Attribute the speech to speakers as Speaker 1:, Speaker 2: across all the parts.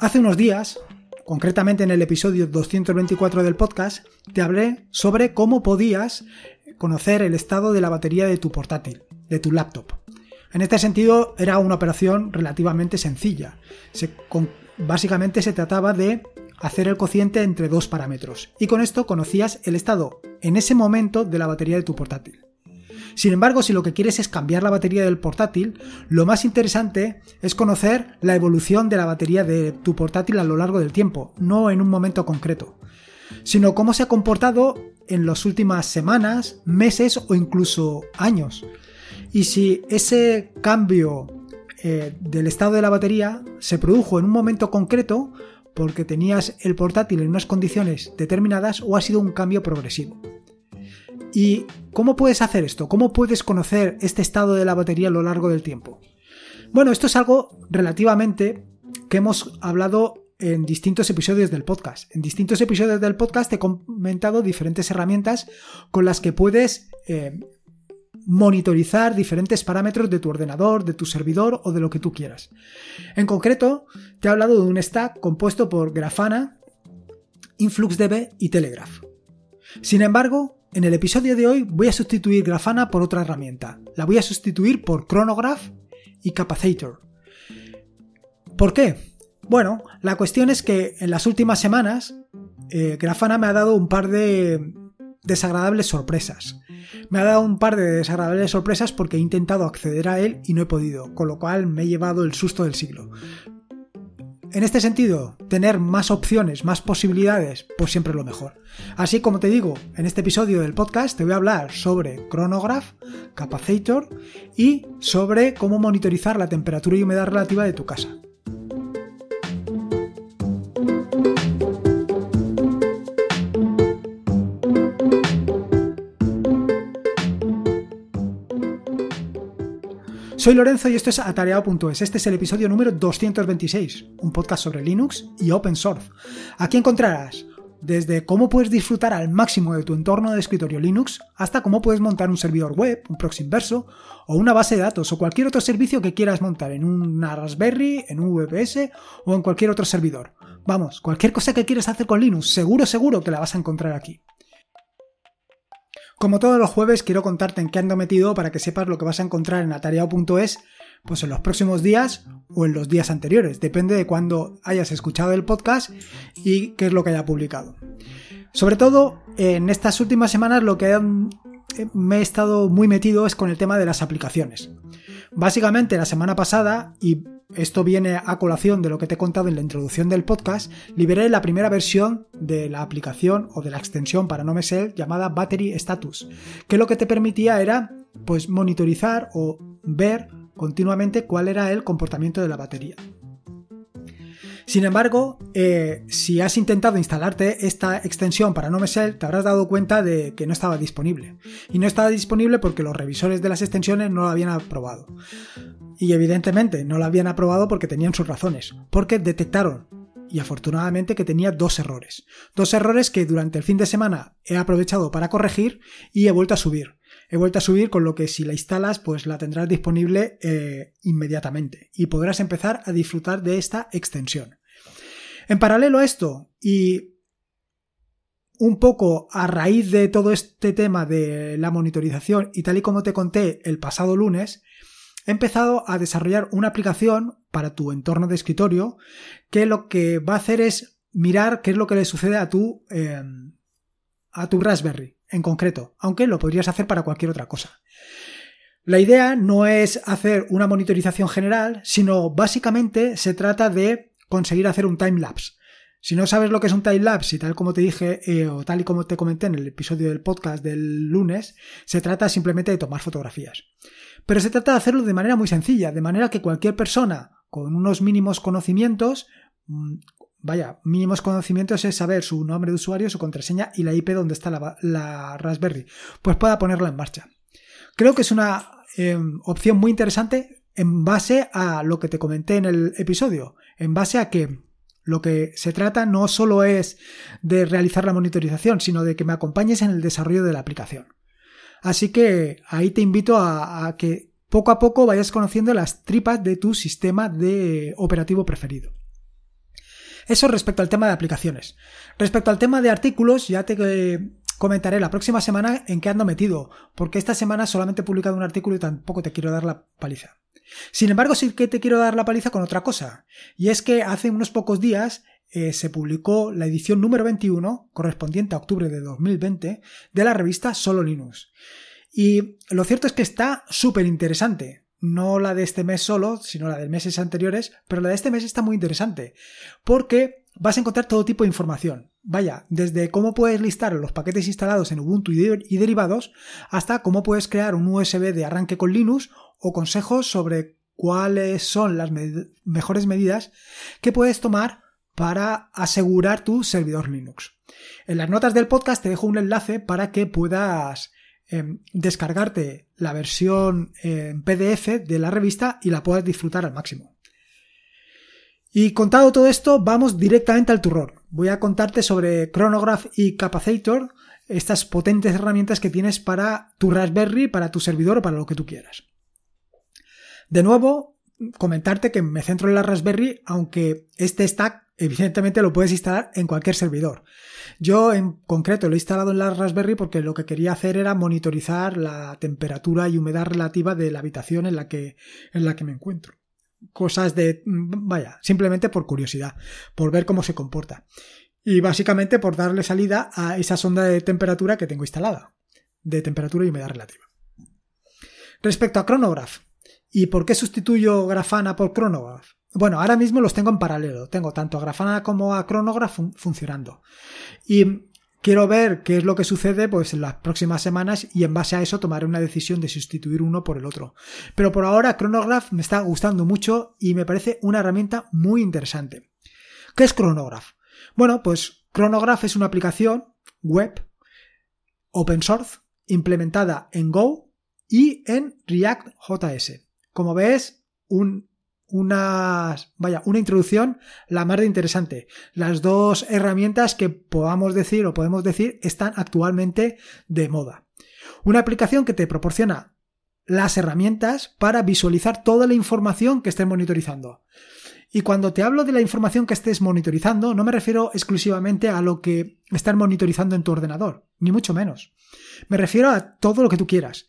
Speaker 1: Hace unos días, concretamente en el episodio 224 del podcast, te hablé sobre cómo podías conocer el estado de la batería de tu portátil, de tu laptop. En este sentido, era una operación relativamente sencilla. básicamente se trataba de hacer el cociente entre dos parámetros, y con esto conocías el estado en ese momento de la batería de tu portátil. Sin embargo, si lo que quieres es cambiar la batería del portátil, lo más interesante es conocer la evolución de la batería de tu portátil a lo largo del tiempo, no en un momento concreto, sino cómo se ha comportado en las últimas semanas, meses o incluso años. Y si ese cambio eh, del estado de la batería se produjo en un momento concreto porque tenías el portátil en unas condiciones determinadas o ha sido un cambio progresivo. ¿Y cómo puedes hacer esto? ¿Cómo puedes conocer este estado de la batería a lo largo del tiempo? Bueno, esto es algo relativamente que hemos hablado en distintos episodios del podcast. En distintos episodios del podcast he comentado diferentes herramientas con las que puedes eh, monitorizar diferentes parámetros de tu ordenador, de tu servidor o de lo que tú quieras. En concreto, te he hablado de un stack compuesto por Grafana, InfluxDB y Telegraph. Sin embargo, en el episodio de hoy voy a sustituir Grafana por otra herramienta. La voy a sustituir por Chronograph y Capacitor. ¿Por qué? Bueno, la cuestión es que en las últimas semanas eh, Grafana me ha dado un par de desagradables sorpresas. Me ha dado un par de desagradables sorpresas porque he intentado acceder a él y no he podido, con lo cual me he llevado el susto del siglo. En este sentido, tener más opciones, más posibilidades, pues siempre es lo mejor. Así como te digo, en este episodio del podcast te voy a hablar sobre Chronograph, Capacitor y sobre cómo monitorizar la temperatura y humedad relativa de tu casa. Soy Lorenzo y esto es Atareado.es. Este es el episodio número 226, un podcast sobre Linux y Open Source. Aquí encontrarás desde cómo puedes disfrutar al máximo de tu entorno de escritorio Linux hasta cómo puedes montar un servidor web, un proxy inverso o una base de datos o cualquier otro servicio que quieras montar en una Raspberry, en un VPS o en cualquier otro servidor. Vamos, cualquier cosa que quieras hacer con Linux, seguro, seguro que la vas a encontrar aquí. Como todos los jueves, quiero contarte en qué ando metido para que sepas lo que vas a encontrar en atareado.es pues en los próximos días o en los días anteriores. Depende de cuándo hayas escuchado el podcast y qué es lo que haya publicado. Sobre todo, en estas últimas semanas lo que me he estado muy metido es con el tema de las aplicaciones. Básicamente, la semana pasada, y esto viene a colación de lo que te he contado en la introducción del podcast, liberé la primera versión de la aplicación o de la extensión para no me llamada Battery Status, que lo que te permitía era pues monitorizar o ver continuamente cuál era el comportamiento de la batería. Sin embargo, eh, si has intentado instalarte esta extensión para no te habrás dado cuenta de que no estaba disponible. Y no estaba disponible porque los revisores de las extensiones no lo habían aprobado. Y evidentemente no lo habían aprobado porque tenían sus razones. Porque detectaron y afortunadamente que tenía dos errores. Dos errores que durante el fin de semana he aprovechado para corregir y he vuelto a subir. He vuelto a subir con lo que si la instalas pues la tendrás disponible eh, inmediatamente y podrás empezar a disfrutar de esta extensión. En paralelo a esto, y un poco a raíz de todo este tema de la monitorización y tal y como te conté el pasado lunes, he empezado a desarrollar una aplicación para tu entorno de escritorio que lo que va a hacer es mirar qué es lo que le sucede a tu, em, a tu Raspberry en concreto, aunque lo podrías hacer para cualquier otra cosa. La idea no es hacer una monitorización general, sino básicamente se trata de conseguir hacer un time lapse. Si no sabes lo que es un time lapse y tal como te dije eh, o tal y como te comenté en el episodio del podcast del lunes, se trata simplemente de tomar fotografías. Pero se trata de hacerlo de manera muy sencilla, de manera que cualquier persona con unos mínimos conocimientos, mm, vaya, mínimos conocimientos es saber su nombre de usuario, su contraseña y la IP donde está la, Raspberry, pues pueda ponerla en marcha. Creo que es una em, opción muy interesante en base a lo que te comenté en el episodio, en base a que lo que se trata no solo es de realizar la monitorización, sino de que me acompañes en el desarrollo de la aplicación. Así que ahí te invito a, que poco a poco vayas conociendo las tripas de tu sistema de operativo preferido. Eso respecto al tema de aplicaciones. Respecto al tema de artículos, ya te eh, comentaré la próxima semana en qué ando metido, porque esta semana solamente he publicado un artículo y tampoco te quiero dar la paliza. Sin embargo, sí que te quiero dar la paliza con otra cosa, y es que hace unos pocos días eh, se publicó la edición número 21, correspondiente a octubre de 2020, de la revista Solo Linux. Y lo cierto es que está súper interesante. No la de este mes solo, sino la de meses anteriores, pero la de este mes está muy interesante, porque vas a encontrar todo tipo de información. Vaya, desde cómo puedes listar los paquetes instalados en Ubuntu y derivados, hasta cómo puedes crear un USB de arranque con Linux o consejos sobre cuáles son las mejores medidas que puedes tomar para asegurar tu servidor Linux. En las notas del podcast te dejo un enlace para que puedas em, descargarte la versión en PDF de la revista y la puedas disfrutar al máximo. Y contado todo esto, vamos directamente al turrón. Voy a contarte sobre Chronograph y Capacitor, estas potentes herramientas que tienes para tu Raspberry, para tu servidor o para lo que tú quieras. De nuevo, comentarte que me centro en la Raspberry, aunque este stack evidentemente lo puedes instalar en cualquier servidor. Yo en concreto lo he instalado en la Raspberry porque lo que quería hacer era monitorizar la temperatura y humedad relativa de la habitación en la que, en la que me encuentro. Cosas de, vaya, simplemente por curiosidad, por ver cómo se comporta. Y básicamente por darle salida a esa sonda de temperatura que tengo instalada, de temperatura y humedad relativa. Respecto a Chronograph, ¿y por qué sustituyo Grafana por Chronograph? Bueno, ahora mismo los tengo en paralelo. Tengo tanto a Grafana como a Chronograph funcionando. Y quiero ver qué es lo que sucede pues en las próximas semanas y en base a eso tomaré una decisión de sustituir uno por el otro. Pero por ahora Chronograph me está gustando mucho y me parece una herramienta muy interesante. ¿Qué es Chronograph? Bueno, pues Chronograph es una aplicación web open source implementada en Go y en React.js. Como ves, un una, vaya, una introducción la más de interesante. Las dos herramientas que podamos decir o podemos decir están actualmente de moda. Una aplicación que te proporciona las herramientas para visualizar toda la información que estés monitorizando. Y cuando te hablo de la información que estés monitorizando, no me refiero exclusivamente a lo que estás monitorizando en tu ordenador, ni mucho menos. Me refiero a todo lo que tú quieras.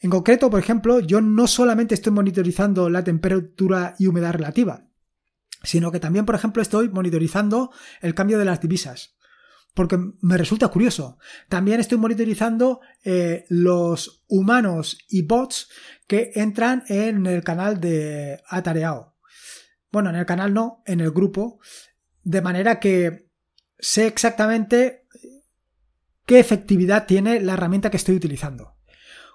Speaker 1: En concreto, por ejemplo, yo no solamente estoy monitorizando la temperatura y humedad relativa, sino que también, por ejemplo, estoy monitorizando el cambio de las divisas. Porque me resulta curioso. También estoy monitorizando eh, los humanos y bots que entran en el canal de Atareao. Bueno, en el canal no, en el grupo. De manera que sé exactamente qué efectividad tiene la herramienta que estoy utilizando.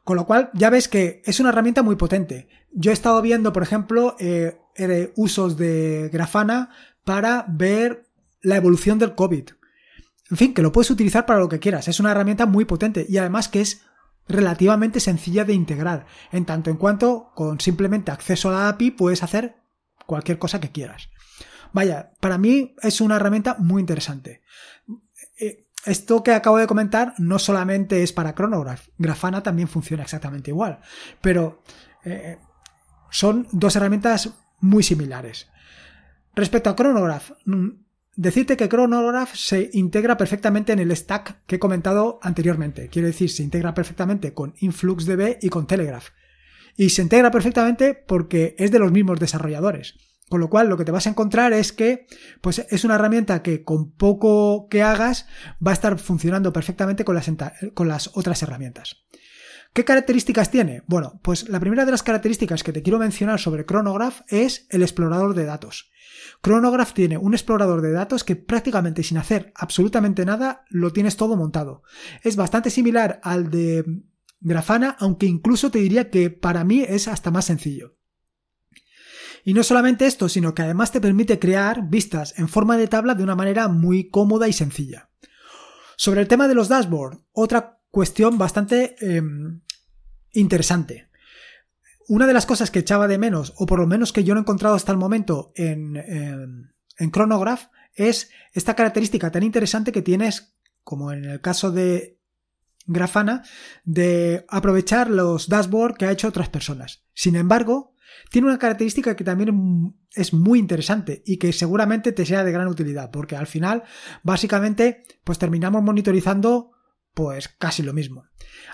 Speaker 1: Con lo cual, ya ves que es una herramienta muy potente. Yo he estado viendo, por ejemplo, eh, eh, usos de Grafana para ver la evolución del COVID. En fin, que lo puedes utilizar para lo que quieras. Es una herramienta muy potente y además que es relativamente sencilla de integrar, en tanto en cuanto con simplemente acceso a la API puedes hacer cualquier cosa que quieras. Vaya, para mí es una herramienta muy interesante. Esto que acabo de comentar no solamente es para Chronograph, Grafana también funciona exactamente igual, pero eh, son dos herramientas muy similares. Respecto a Chronograph, mm, decirte que Chronograph se integra perfectamente en el stack que he comentado anteriormente. Quiero decir, se integra perfectamente con InfluxDB y con Telegraph. Y se integra perfectamente porque es de los mismos desarrolladores. Con lo cual, lo que te vas a encontrar es que pues, es una herramienta que con poco que hagas va a estar funcionando perfectamente con las, con las otras herramientas. ¿Qué características tiene? Bueno, pues la primera de las características que te quiero mencionar sobre Chronograph es el explorador de datos. Chronograph tiene un explorador de datos que prácticamente sin hacer absolutamente nada lo tienes todo montado. Es bastante similar al de Grafana, aunque incluso te diría que para mí es hasta más sencillo. Y no solamente esto, sino que además te permite crear vistas en forma de tabla de una manera muy cómoda y sencilla. Sobre el tema de los dashboards, otra cuestión bastante em, interesante. Una de las cosas que echaba de menos, o por lo menos que yo no he encontrado hasta el momento en, em, en Chronograph, es esta característica tan interesante que tienes, como en el caso de Grafana, de aprovechar los dashboards que ha hecho otras personas. Sin embargo, tiene una característica que también es muy interesante y que seguramente te sea de gran utilidad, porque al final, básicamente, pues terminamos monitorizando pues casi lo mismo.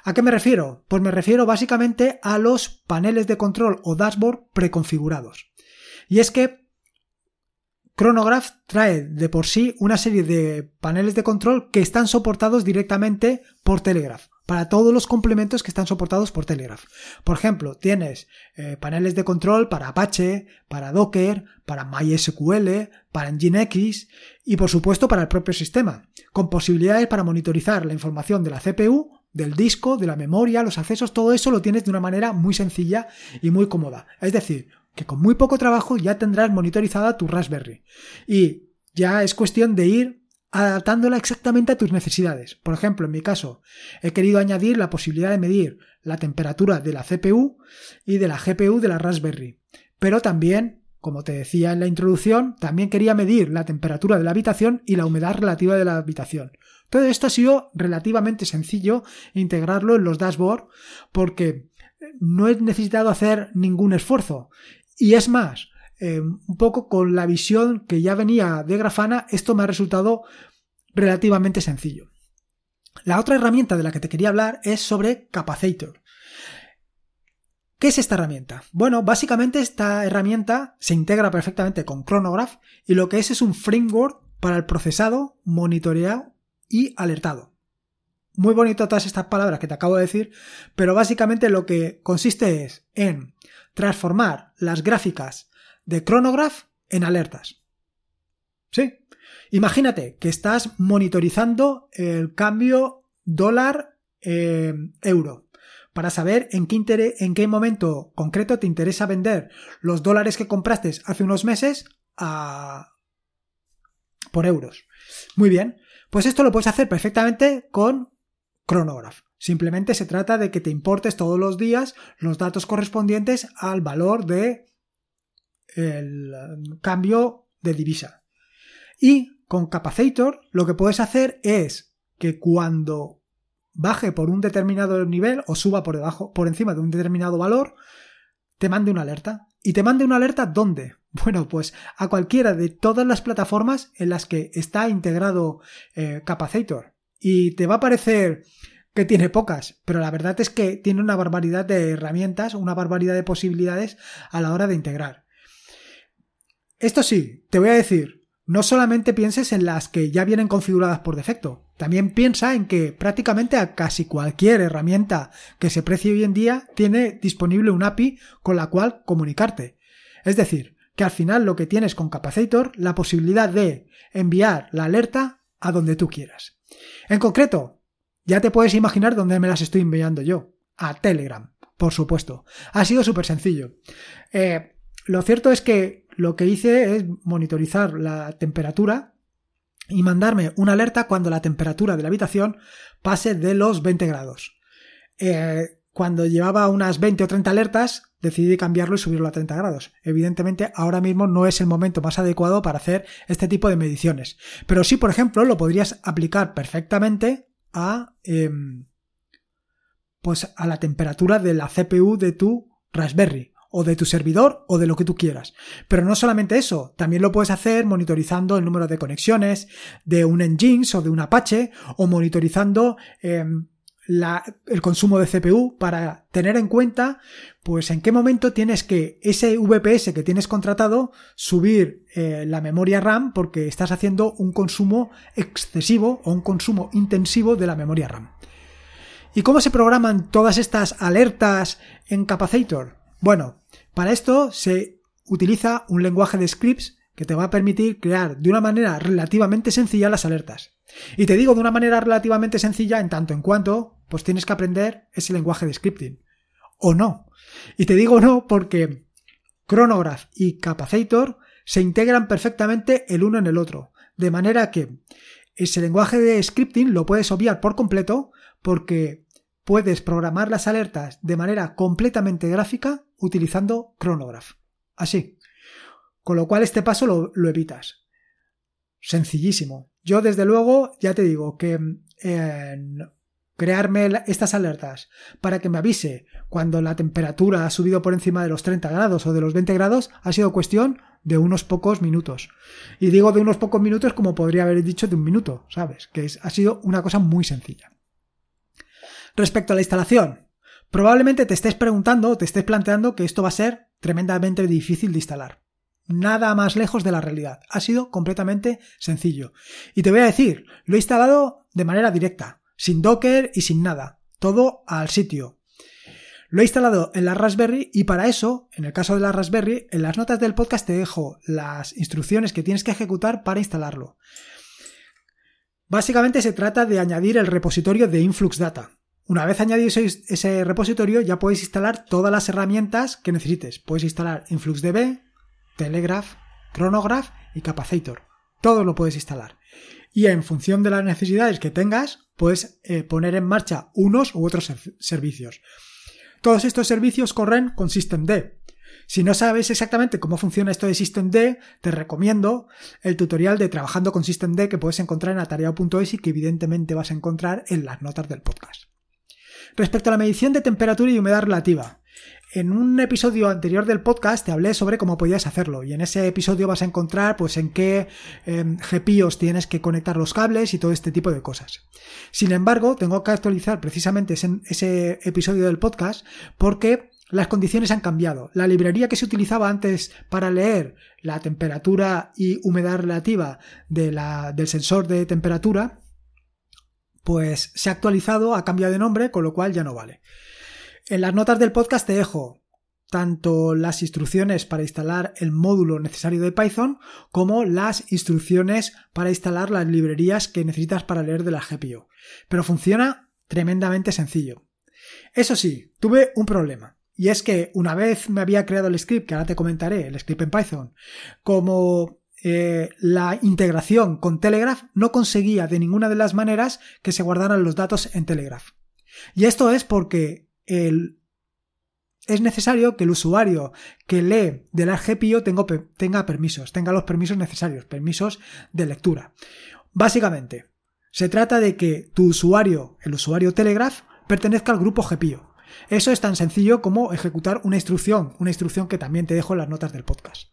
Speaker 1: ¿A qué me refiero? Pues me refiero básicamente a los paneles de control o dashboard preconfigurados. Y es que Chronograph trae de por sí una serie de paneles de control que están soportados directamente por Telegraph para todos los complementos que están soportados por Telegraph. Por ejemplo, tienes eh, paneles de control para Apache, para Docker, para MySQL, para Nginx y por supuesto para el propio sistema, con posibilidades para monitorizar la información de la CPU, del disco, de la memoria, los accesos, todo eso lo tienes de una manera muy sencilla y muy cómoda. Es decir, que con muy poco trabajo ya tendrás monitorizada tu Raspberry. Y ya es cuestión de ir adaptándola exactamente a tus necesidades. Por ejemplo, en mi caso, he querido añadir la posibilidad de medir la temperatura de la CPU y de la GPU de la Raspberry. Pero también, como te decía en la introducción, también quería medir la temperatura de la habitación y la humedad relativa de la habitación. Todo esto ha sido relativamente sencillo integrarlo en los dashboards porque no he necesitado hacer ningún esfuerzo. Y es más, eh, un poco con la visión que ya venía de Grafana, esto me ha resultado relativamente sencillo. La otra herramienta de la que te quería hablar es sobre Capacitor. ¿Qué es esta herramienta? Bueno, básicamente esta herramienta se integra perfectamente con Chronograph y lo que es es un framework para el procesado, monitoreado y alertado. Muy bonito todas estas palabras que te acabo de decir, pero básicamente lo que consiste es en transformar las gráficas de Chronograph en alertas. ¿Sí? Imagínate que estás monitorizando el cambio dólar eh, para saber en qué, en qué momento concreto te interesa vender los dólares que compraste hace unos meses a, por euros. Muy bien, pues esto lo puedes hacer perfectamente con Chronograph. Simplemente se trata de que te importes todos los días los datos correspondientes al valor de el cambio de divisa. Y con Capacitor lo que puedes hacer es que cuando baje por un determinado nivel o suba por debajo, por encima de un determinado valor, te mande una alerta. ¿Y te mande una alerta dónde? Bueno, pues a cualquiera de todas las plataformas en las que está integrado eh, Capacitor. Y te va a parecer que tiene pocas, pero la verdad es que tiene una barbaridad de herramientas, una barbaridad de posibilidades a la hora de integrar. Esto sí, te voy a decir, no solamente pienses en las que ya vienen configuradas por defecto, también piensa en que prácticamente a casi cualquier herramienta que se precie hoy en día tiene disponible un API con la cual comunicarte. Es decir, que al final lo que tienes con Capacitor, la posibilidad de enviar la alerta a donde tú quieras. En concreto, ya te puedes imaginar dónde me las estoy enviando yo. A Telegram, por supuesto. Ha sido súper sencillo. Eh, lo cierto es que lo que hice es monitorizar la temperatura y mandarme una alerta cuando la temperatura de la habitación pase de los 20 grados. Eh, cuando llevaba unas 20 o 30 alertas, decidí cambiarlo y subirlo a 30 grados. Evidentemente, ahora mismo no es el momento más adecuado para hacer este tipo de mediciones. Pero sí, por ejemplo, lo podrías aplicar perfectamente a, em, pues a la temperatura de la CPU de tu Raspberry o de tu servidor o de lo que tú quieras. Pero no solamente eso, también lo puedes hacer monitorizando el número de conexiones de un Nginx o de un Apache o monitorizando em, el consumo de CPU para tener en cuenta pues en qué momento tienes que ese VPS que tienes contratado subir eh, la memoria RAM porque estás haciendo un consumo excesivo o un consumo intensivo de la memoria RAM. ¿Y cómo se programan todas estas alertas en Capacitor? Bueno, para esto se utiliza un lenguaje de scripts que te va a permitir crear de una manera relativamente sencilla las alertas. Y te digo de una manera relativamente sencilla en tanto en cuanto pues tienes que aprender ese lenguaje de scripting. O no. Y te digo no porque Chronograph y Capacitor se integran perfectamente el uno en el otro. De manera que ese lenguaje de scripting lo puedes obviar por completo porque puedes programar las alertas de manera completamente gráfica utilizando Chronograph. Así. Con lo cual este paso lo, evitas. Sencillísimo. Yo desde luego ya te digo que en crearme estas alertas para que me avise cuando la temperatura ha subido por encima de los 30 grados o de los 20 grados ha sido cuestión de unos pocos minutos. Y digo de unos pocos minutos como podría haber dicho de un minuto, ¿sabes? Que ha sido una cosa muy sencilla. Respecto a la instalación, probablemente te estés preguntando o te estés planteando que esto va a ser tremendamente difícil de instalar. Nada más lejos de la realidad. Ha sido completamente sencillo. Y te voy a decir, lo he instalado de manera directa, sin Docker y sin nada. Todo al sitio. Lo he instalado en la Raspberry y para eso, en el caso de la Raspberry, en las notas del podcast te dejo las instrucciones que tienes que ejecutar para instalarlo. Básicamente se trata de añadir el repositorio de Influx Data. Una vez añadido ese repositorio ya puedes instalar todas las herramientas que necesites. Puedes instalar InfluxDB, Telegraph, Chronograph y Capacitor. Todo lo puedes instalar. Y en función de las necesidades que tengas, puedes eh, poner en marcha unos u otros servicios. Todos estos servicios corren con Systemd. Si no sabes exactamente cómo funciona esto de Systemd, te recomiendo el tutorial de trabajando con Systemd que puedes encontrar en atareado.es y que evidentemente vas a encontrar en las notas del podcast. Respecto a la medición de temperatura y humedad relativa, en un episodio anterior del podcast te hablé sobre cómo podías hacerlo y en ese episodio vas a encontrar pues en qué eh, GPIOS tienes que conectar los cables y todo este tipo de cosas. Sin embargo, tengo que actualizar precisamente ese, ese episodio del podcast porque las condiciones han cambiado. La librería que se utilizaba antes para leer la temperatura y humedad relativa de la, del sensor de temperatura pues se ha actualizado, ha cambiado de nombre, con lo cual ya no vale. En las notas del podcast te dejo tanto las instrucciones para instalar el módulo necesario de Python como las instrucciones para instalar las librerías que necesitas para leer de la GPU. Pero funciona tremendamente sencillo. Eso sí, tuve un problema. Y es que una vez me había creado el script, que ahora te comentaré, el script en Python, como eh, la integración con Telegraph no conseguía de ninguna de las maneras que se guardaran los datos en Telegraph. Y esto es porque es necesario que el usuario que lee de la GPIO tenga, permisos, tenga los permisos necesarios, permisos de lectura. Básicamente, se trata de que tu usuario, el usuario Telegraph, pertenezca al grupo GPIO. Eso es tan sencillo como ejecutar una instrucción, una instrucción que también te dejo en las notas del podcast.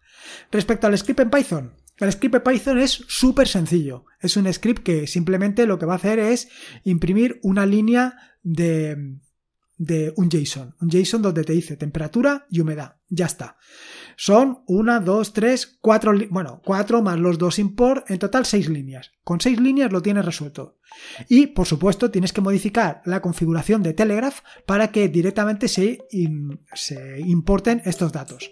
Speaker 1: Respecto al script en Python, el script en Python es súper sencillo. Es un script que simplemente lo que va a hacer es imprimir una línea de, de un JSON. Un JSON donde te dice temperatura y humedad. Ya está. Son una, dos, tres, cuatro, bueno, cuatro más los dos import, en total seis líneas. Con seis líneas lo tienes resuelto. Y, por supuesto, tienes que modificar la configuración de Telegraph para que directamente se, se importen estos datos.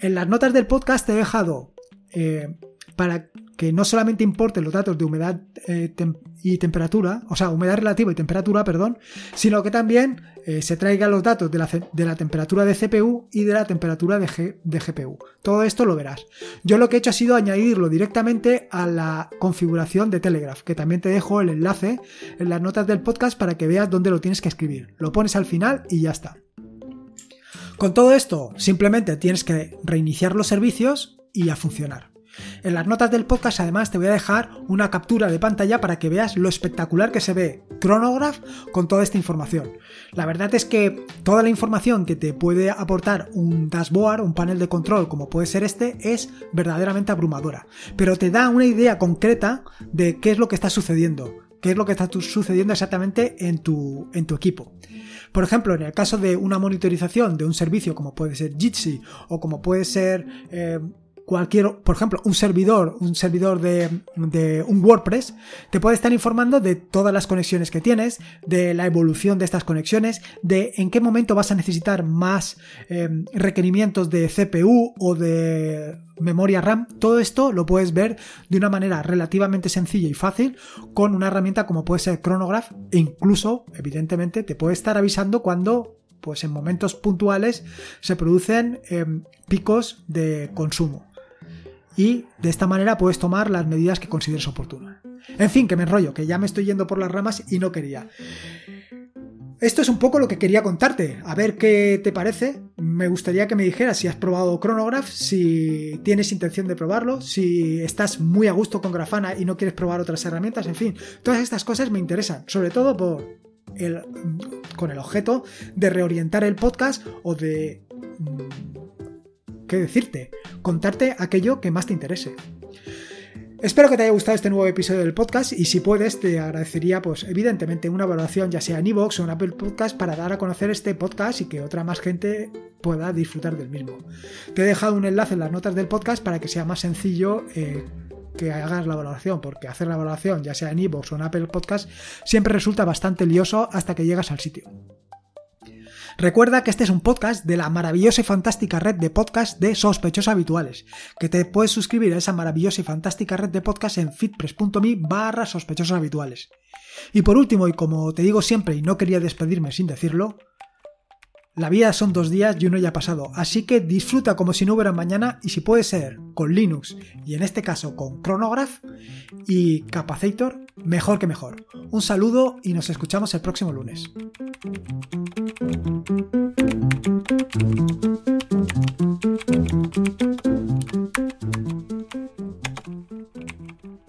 Speaker 1: En las notas del podcast te he dejado eh, para que no solamente importe los datos de humedad eh, y temperatura, o sea, humedad relativa y temperatura, perdón, sino que también eh, se traigan los datos de la, temperatura de CPU y de la temperatura de, de, GPU. Todo esto lo verás. Yo lo que he hecho ha sido añadirlo directamente a la configuración de Telegraph, que también te dejo el enlace en las notas del podcast para que veas dónde lo tienes que escribir. Lo pones al final y ya está. Con todo esto, simplemente tienes que reiniciar los servicios y a funcionar. En las notas del podcast además te voy a dejar una captura de pantalla para que veas lo espectacular que se ve Chronograph con toda esta información. La verdad es que toda la información que te puede aportar un dashboard, un panel de control como puede ser este, es verdaderamente abrumadora. Pero te da una idea concreta de qué es lo que está sucediendo, qué es lo que está sucediendo exactamente en tu, en tu equipo. Por ejemplo, en el caso de una monitorización de un servicio como puede ser Jitsi o como puede ser eh, cualquier, por ejemplo, un servidor, un servidor de, un WordPress, te puede estar informando de todas las conexiones que tienes, de la evolución de estas conexiones, de en qué momento vas a necesitar más em, requerimientos de CPU o de memoria RAM. Todo esto lo puedes ver de una manera relativamente sencilla y fácil con una herramienta como puede ser Chronograph e incluso, evidentemente, te puede estar avisando cuando pues en momentos puntuales se producen em, picos de consumo y de esta manera puedes tomar las medidas que consideres oportunas. En fin, que me enrollo, que ya me estoy yendo por las ramas y no quería. Esto es un poco lo que quería contarte, a ver qué te parece. Me gustaría que me dijeras si has probado Chronograph, si tienes intención de probarlo, si estás muy a gusto con Grafana y no quieres probar otras herramientas, en fin, todas estas cosas me interesan, sobre todo por el, con el objeto de reorientar el podcast o de... ¿Qué decirte? Contarte aquello que más te interese. Espero que te haya gustado este nuevo episodio del podcast y si puedes te agradecería pues evidentemente una valoración ya sea en iVoox o en Apple Podcast para dar a conocer este podcast y que otra más gente pueda disfrutar del mismo. Te he dejado un enlace en las notas del podcast para que sea más sencillo eh, que hagas la valoración, porque hacer la valoración ya sea en iVoox o en Apple Podcast siempre resulta bastante lioso hasta que llegas al sitio. Recuerda que este es un podcast de la maravillosa y fantástica red de podcast de sospechosos habituales, que te puedes suscribir a esa maravillosa y fantástica red de podcast en fitpress.me barra sospechosos habituales. Y por último, y como te digo siempre y no quería despedirme sin decirlo, la vida son dos días y uno ya ha pasado, así que disfruta como si no hubiera mañana y si puede ser con Linux y en este caso con Chronograph y Capacitor, mejor que mejor. Un saludo y nos escuchamos el próximo lunes.